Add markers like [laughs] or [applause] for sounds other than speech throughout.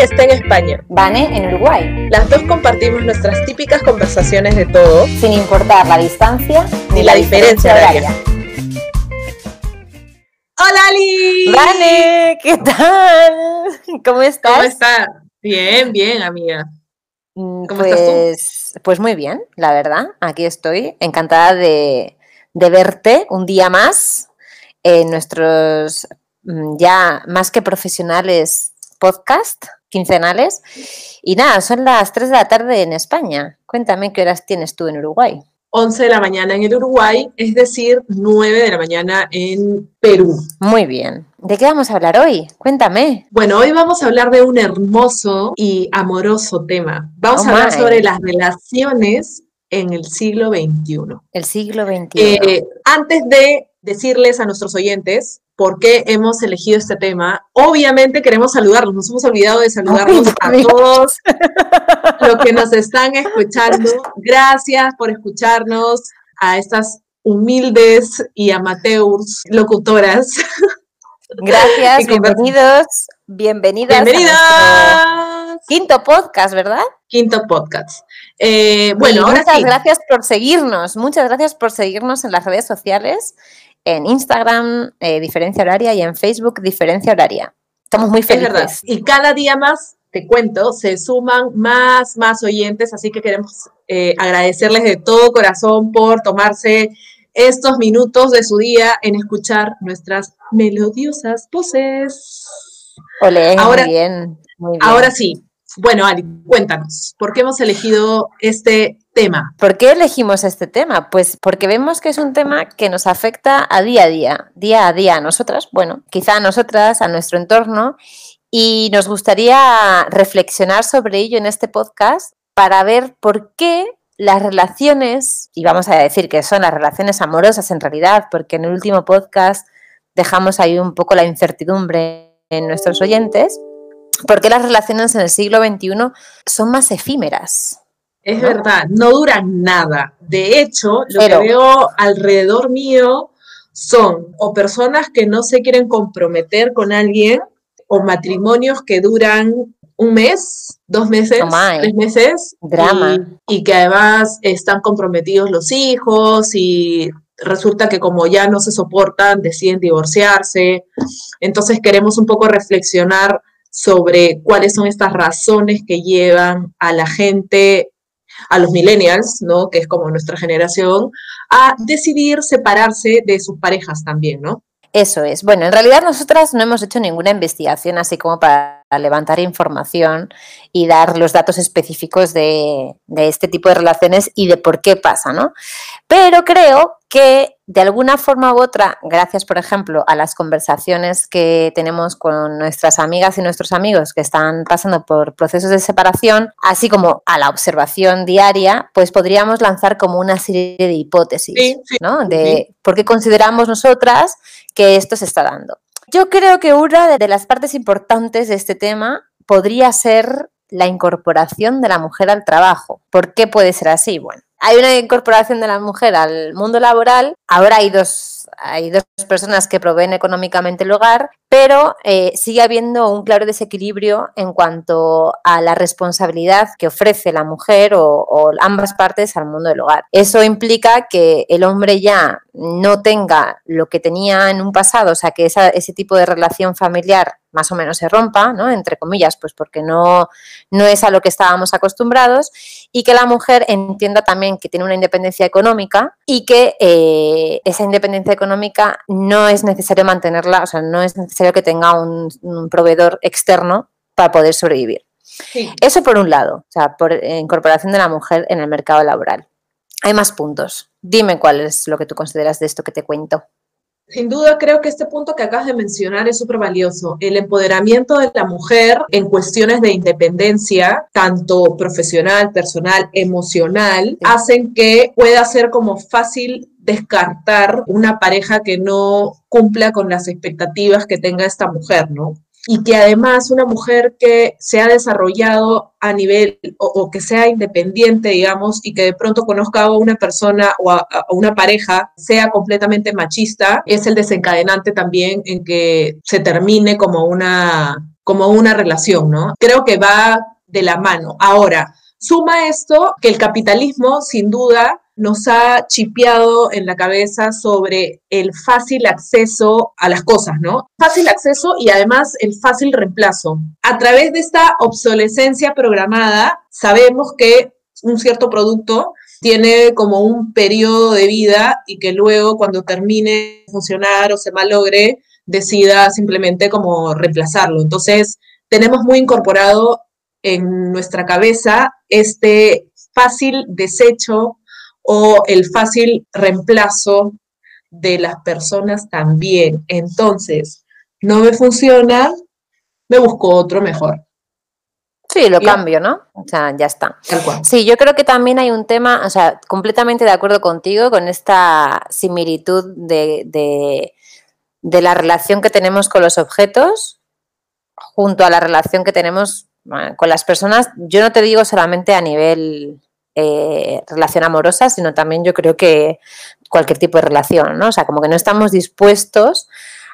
Está en España. Vane en Uruguay. Las dos compartimos nuestras típicas conversaciones de todo, sin importar la distancia ni, la, diferencia, horaria. Hola Ali. Vane, ¿qué tal? ¿Cómo estás? ¿Cómo estás? Bien, bien, amiga. Mm, ¿Cómo estás tú? Pues, pues muy bien, la verdad. Aquí estoy, encantada de, de verte un día más en nuestros mm, ya más que profesionales podcast quincenales. Y nada, son las 3 de la tarde en España. Cuéntame qué horas tienes tú en Uruguay. 11 de la mañana en el Uruguay, es decir, 9 de la mañana en Perú. Muy bien. ¿De qué vamos a hablar hoy? Cuéntame. Bueno, hoy vamos a hablar de un hermoso y amoroso tema. Vamos Oh a hablar my. sobre las relaciones en el siglo XXI. El siglo XXI. Eh, antes de decirles a nuestros oyentes por qué hemos elegido este tema, obviamente queremos saludarlos, nos hemos olvidado de saludarlos a todos los que nos están escuchando. Gracias por escucharnos a estas humildes y amateurs locutoras. Gracias, y bienvenidos, bienvenidas. a Bienvenidas. Quinto podcast, ¿verdad? Quinto podcast. Eh, Y bueno, ahora muchas sí. gracias por seguirnos, muchas gracias por seguirnos en las redes sociales, en Instagram, eh, Diferencia Horaria, y en Facebook, Diferencia Horaria. Estamos muy Es verdad. felices. Y cada día más, te cuento, se suman más, más oyentes, así que queremos eh, agradecerles de todo corazón por tomarse estos minutos de su día en escuchar nuestras melodiosas voces. Ole, Ahora- muy bien, muy bien. Ahora sí, bueno, Ali, cuéntanos, ¿por qué hemos elegido este ¿Por qué elegimos este tema? Pues porque vemos que es un tema que nos afecta a día a día, día a día a nosotras, bueno, quizá a nosotras, a nuestro entorno, y nos gustaría reflexionar sobre ello en este podcast para ver por qué las relaciones, y vamos a decir que son las relaciones amorosas en realidad, porque en el último podcast dejamos ahí un poco la incertidumbre en nuestros oyentes, por qué las relaciones en el siglo XXI son más efímeras. Es ¿no? verdad, no duran nada. De hecho, lo que veo alrededor mío son o personas que no se quieren comprometer con alguien o matrimonios que duran un mes, dos meses, Oh my. tres meses. Drama. Y, y que además están comprometidos los hijos y resulta que como ya no se soportan, deciden divorciarse. Entonces queremos un poco reflexionar sobre cuáles son estas razones que llevan a la gente a los millennials, ¿no? Que es como nuestra generación, a decidir separarse de sus parejas también, ¿no? Eso es. Bueno, en realidad nosotras no hemos hecho ninguna investigación así como para levantar información y dar los datos específicos de, de este tipo de relaciones y de por qué pasa, ¿no? Pero creo que de alguna forma u otra, gracias, por ejemplo, a las conversaciones que tenemos con nuestras amigas y nuestros amigos que están pasando por procesos de separación, así como a la observación diaria, pues podríamos lanzar como una serie de hipótesis, Sí, sí, ¿no? sí. De por qué consideramos nosotras que esto se está dando. Yo creo que una de las partes importantes de este tema podría ser la incorporación de la mujer al trabajo. ¿Por qué puede ser así? Bueno, hay una incorporación de la mujer al mundo laboral. Ahora hay dos, hay dos personas que proveen económicamente el hogar, pero eh, sigue habiendo un claro desequilibrio en cuanto a la responsabilidad que ofrece la mujer o, ambas partes al mundo del hogar. Eso implica que el hombre ya no tenga lo que tenía en un pasado, o sea, que ese tipo de relación familiar más o menos se rompa, ¿no? Entre comillas, pues porque no, no es a lo que estábamos acostumbrados y que la mujer entienda también que tiene una independencia económica y que eh, esa independencia económica no es necesario mantenerla, o sea, no es necesario que tenga un, un proveedor externo para poder sobrevivir. Sí. Eso por un lado, o sea, por eh, incorporación de la mujer en el mercado laboral. Hay más puntos. Dime cuál es lo que tú consideras de esto que te cuento. Sin duda, creo que este punto que acabas de mencionar es súper valioso. El empoderamiento de la mujer en cuestiones de independencia, tanto profesional, personal, emocional, Sí. hacen que pueda ser como fácil descartar una pareja que no cumpla con las expectativas que tenga esta mujer, ¿no? Y que además una mujer que se ha desarrollado a nivel o, que sea independiente, digamos, y que de pronto conozca a una persona o a, una pareja, sea completamente machista, es el desencadenante también en que se termine como una como una relación, ¿no? Creo que va de la mano. Ahora, suma esto que el capitalismo, sin duda, nos ha chipeado en la cabeza sobre el fácil acceso a las cosas, ¿no? Fácil acceso y además el fácil reemplazo. A través de esta obsolescencia programada, sabemos que un cierto producto tiene como un periodo de vida y que luego cuando termine de funcionar o se malogre, decida simplemente como reemplazarlo. Entonces, tenemos muy incorporado en nuestra cabeza este fácil desecho o el fácil reemplazo de las personas también. Entonces, no me funciona, me busco otro mejor. Sí, lo cambio, ¿no? O sea, ya está. Sí, yo creo que también hay un tema, o sea, completamente de acuerdo contigo con esta similitud de, de, la relación que tenemos con los objetos junto a la relación que tenemos con las personas. Yo no te digo solamente a nivel eh, relación amorosa, sino también yo creo que cualquier tipo de relación, ¿no? O sea, como que no estamos dispuestos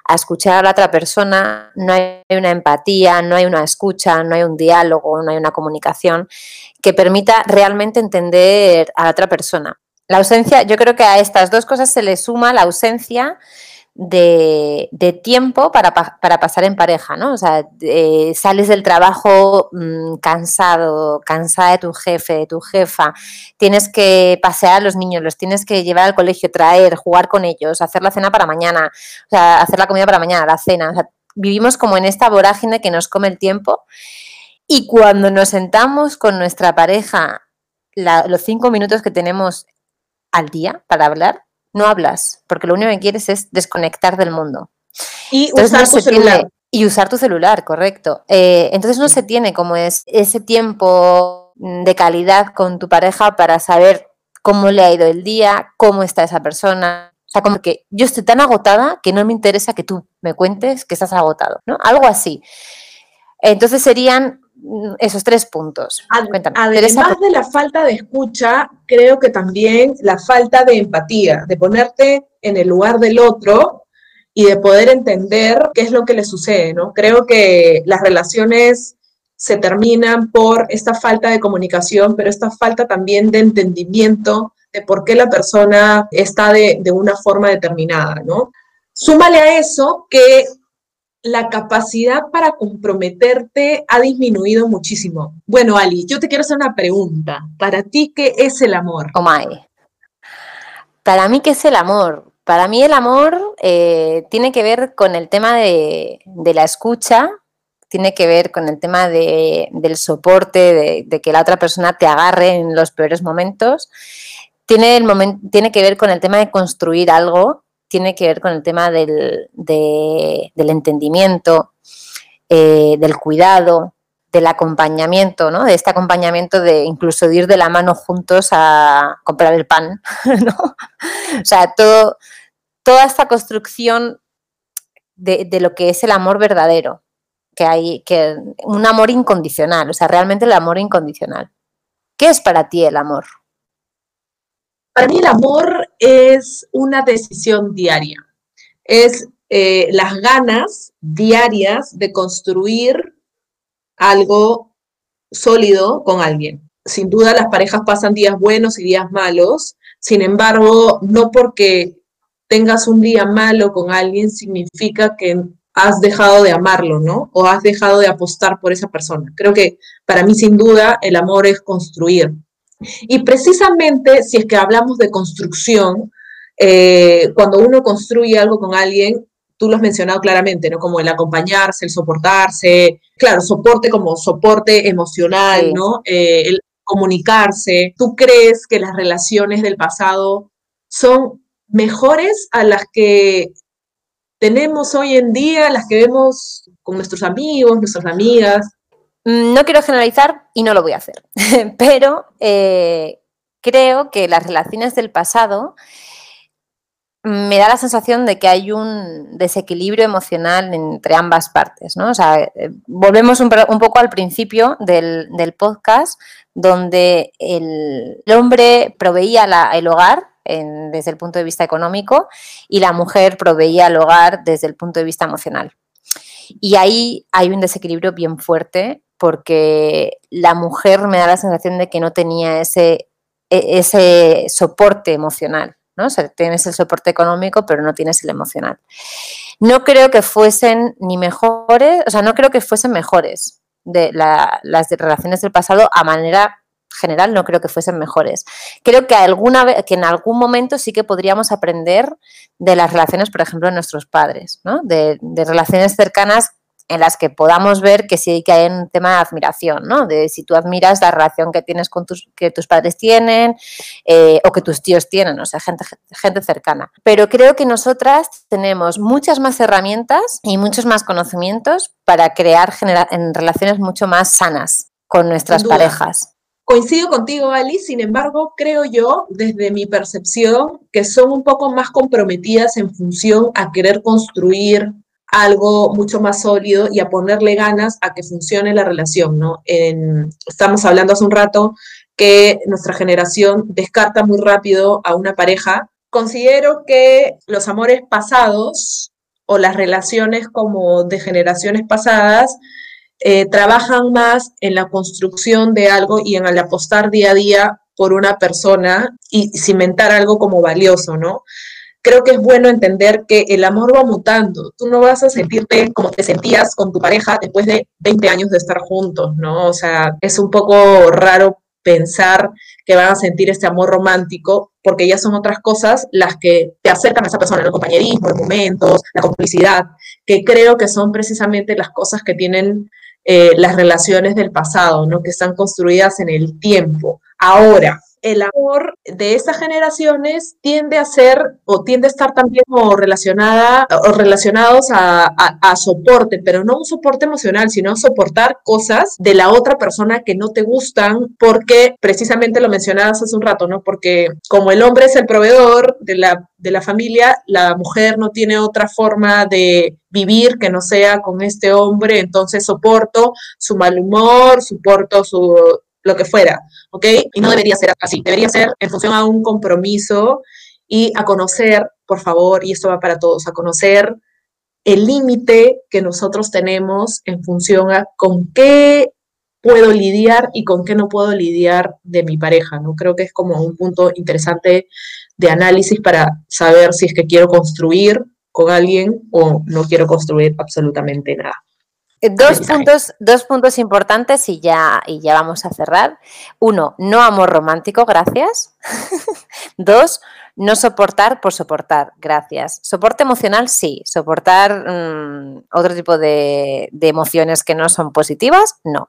a escuchar a la otra persona, no hay una empatía, no hay una escucha, no hay un diálogo, no hay una comunicación que permita realmente entender a la otra persona. La ausencia, yo creo que a estas dos cosas se le suma la ausencia de, tiempo para, pasar en pareja, ¿no? O sea, sales del trabajo mm, cansado, cansada de tu jefe, de tu jefa, tienes que pasear a los niños, los tienes que llevar al colegio, traer, jugar con ellos, hacer la cena para mañana, o sea, hacer la comida para mañana, la cena. O sea, vivimos como en esta vorágine que nos come el tiempo y cuando nos sentamos con nuestra pareja, los cinco minutos que tenemos al día para hablar, no hablas, porque lo único que quieres es desconectar del mundo. Y usar tu celular. y usar tu celular, correcto. Eh, entonces no se tiene como es ese tiempo de calidad con tu pareja para saber cómo le ha ido el día, cómo está esa persona. O sea, como que yo estoy tan agotada que no me interesa que tú me cuentes que estás agotado, ¿no? Algo así. Entonces serían Mm, esos tres puntos. Además de la falta de escucha, creo que también la falta de empatía, de ponerte en el lugar del otro y de poder entender qué es lo que le sucede, ¿no? Creo que las relaciones se terminan por esta falta de comunicación, pero esta falta también de entendimiento de por qué la persona está de, de una forma determinada, ¿no? Súmale a eso que la capacidad para comprometerte ha disminuido muchísimo. Bueno, Ali, yo te quiero hacer una pregunta. ¿Para ti qué es el amor? Oh. Para mí, ¿qué es el amor? Para mí el amor eh, tiene que ver con el tema de, la escucha, tiene que ver con el tema del soporte, de, que la otra persona te agarre en los peores momentos. Tiene que ver con el tema de construir algo tiene que ver con el tema del, entendimiento, eh, del cuidado, del acompañamiento, ¿no? De este acompañamiento de incluso ir de la mano juntos a comprar el pan, [laughs] ¿no? O sea, todo, toda esta construcción de, de, lo que es el amor verdadero, que hay, que un amor incondicional, o sea, realmente el amor incondicional. ¿Qué es para ti el amor? Para mí el amor es una decisión diaria, es eh, las ganas diarias de construir algo sólido con alguien. Sin duda las parejas pasan días buenos y días malos, sin embargo, no porque tengas un día malo con alguien significa que has dejado de amarlo, ¿no? O has dejado de apostar por esa persona. Creo que para mí sin duda el amor es construir, y precisamente si es que hablamos de construcción, eh, cuando uno construye algo con alguien, tú lo has mencionado claramente, ¿no? Como el acompañarse, el soportarse, claro, soporte como soporte emocional, ¿no? Eh, el comunicarse. ¿Tú crees que las relaciones del pasado son mejores a las que tenemos hoy en día, las que vemos con nuestros amigos, nuestras amigas? Mm, no quiero generalizar y no lo voy a hacer, [laughs] pero eh, creo que las relaciones del pasado me da la sensación de que hay un desequilibrio emocional entre ambas partes, ¿no? O sea, eh, volvemos un, poco al principio del, podcast, donde el, hombre proveía el hogar desde el punto de vista económico y la mujer proveía el hogar desde el punto de vista emocional. Y ahí hay un desequilibrio bien fuerte porque la mujer me da la sensación de que no tenía ese, e, ese soporte emocional. ¿no? O sea, tienes el soporte económico, pero no tienes el emocional. No creo que fuesen ni mejores, o sea, no creo que fuesen mejores de las relaciones del pasado a manera general no creo que fuesen mejores. Creo que, alguna vez, que en algún momento sí que podríamos aprender de las relaciones, por ejemplo, de nuestros padres, ¿no? de, de relaciones cercanas en las que podamos ver que sí que hay un tema de admiración, ¿no? De si tú admiras la relación que tienes con tus, que tus padres tienen eh, o que tus tíos tienen, o sea, gente, gente cercana. Pero creo que nosotras tenemos muchas más herramientas y muchos más conocimientos para crear en relaciones mucho más sanas con nuestras parejas. Coincido contigo, Ali, sin embargo, creo yo, desde mi percepción, que son un poco más comprometidas en función a querer construir algo mucho más sólido y a ponerle ganas a que funcione la relación, ¿no? estamos hablando hace un rato que nuestra generación descarta muy rápido a una pareja. Considero que los amores pasados o las relaciones como de generaciones pasadas eh, trabajan más en la construcción de algo y en el apostar día a día por una persona y cimentar algo como valioso, ¿no? Creo que es bueno entender que el amor va mutando. Tú no vas a sentirte como te sentías con tu pareja después de 20 años de estar juntos, ¿no? O sea, es un poco raro pensar que van a sentir este amor romántico, porque ya son otras cosas las que te acercan a esa persona, el compañerismo, los momentos, la complicidad, que creo que son precisamente las cosas que tienen eh, las relaciones del pasado, ¿no? Que están construidas en el tiempo. Ahora, el amor de esas generaciones tiende a ser o tiende a estar también relacionada o relacionados a, soporte, pero no un soporte emocional, sino soportar cosas de la otra persona que no te gustan, porque precisamente lo mencionabas hace un rato, ¿no? Porque como el hombre es el proveedor de la, de la familia, la mujer no tiene otra forma de vivir que no sea con este hombre, entonces soporto su mal humor, soporto su lo que fuera, ¿ok? Y no debería ser así, debería ser en función a un compromiso y a conocer, por favor, y esto va para todos, a conocer el límite que nosotros tenemos en función a con qué puedo lidiar y con qué no puedo lidiar de mi pareja, ¿no? Creo que es como un punto interesante de análisis para saber si es que quiero construir con alguien o no quiero construir absolutamente nada. Eh, dos puntos, dos puntos importantes y ya, y ya vamos a cerrar. Uno, no amor romántico, gracias. [laughs] Dos, no soportar por soportar, gracias. Soporte emocional, sí. Soportar mm, otro tipo de, de, emociones que no son positivas, no.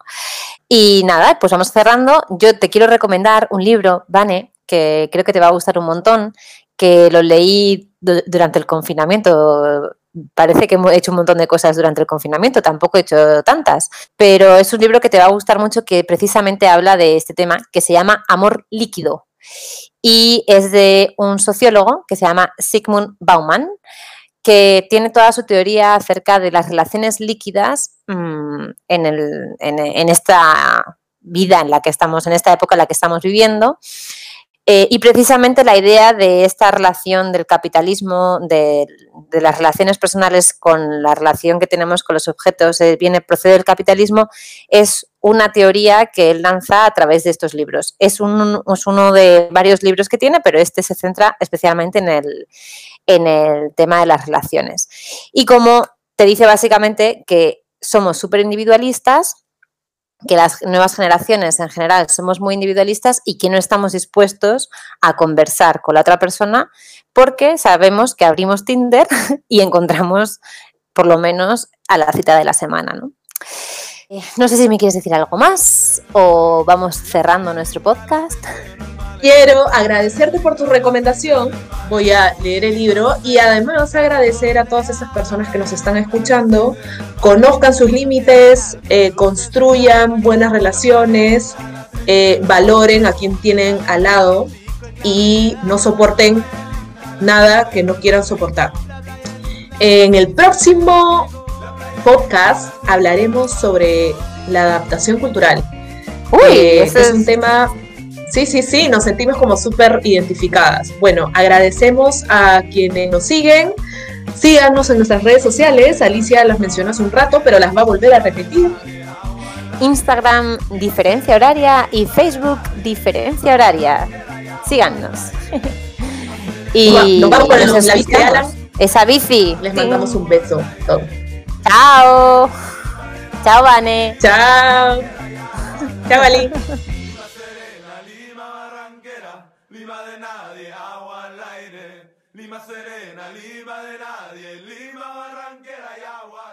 Y nada, pues vamos cerrando. Yo te quiero recomendar un libro, Vane, que creo que te va a gustar un montón, que lo leí durante el confinamiento parece que he hecho un montón de cosas durante el confinamiento, tampoco he hecho tantas, pero es un libro que te va a gustar mucho que precisamente habla de este tema que se llama Amor líquido y es de un sociólogo que se llama Sigmund Bauman que tiene toda su teoría acerca de las relaciones líquidas mm, en, en esta vida en la que estamos, en esta época en la que estamos viviendo eh, y precisamente la idea de esta relación del capitalismo, de, las relaciones personales con la relación que tenemos con los objetos, eh, viene, procede del capitalismo, es una teoría que él lanza a través de estos libros. Es, uno de varios libros que tiene, pero este se centra especialmente en el, en el tema de las relaciones. Y como te dice básicamente que somos súper individualistas, que las nuevas generaciones en general somos muy individualistas y que no estamos dispuestos a conversar con la otra persona porque sabemos que abrimos Tinder [laughs] y encontramos por lo menos a la cita de la semana. ¿no? Eh, no sé si me quieres decir algo más o vamos cerrando nuestro podcast. Quiero agradecerte por tu recomendación. Voy a leer el libro y además agradecer a todas esas personas que nos están escuchando. Conozcan sus límites, eh, construyan buenas relaciones, eh, valoren a quien tienen al lado y no soporten nada que no quieran soportar. En el próximo podcast hablaremos sobre la adaptación cultural. Uy, eh, este es un tema Sí, sí, sí, nos sentimos como súper identificadas. Bueno, agradecemos a quienes nos siguen, Síganos en nuestras redes sociales. Alicia las mencionó hace un rato, pero las va a volver a repetir. Instagram Diferencia Horaria y Facebook Diferencia Horaria. Síganos. [laughs] y nos vamos con la bici Esa bici. Les mandamos un beso. Chao. Chao, Vane. Chao. Chao, Ali. [laughs] Lima serena, Lima de nadie, Lima barranquera y agua.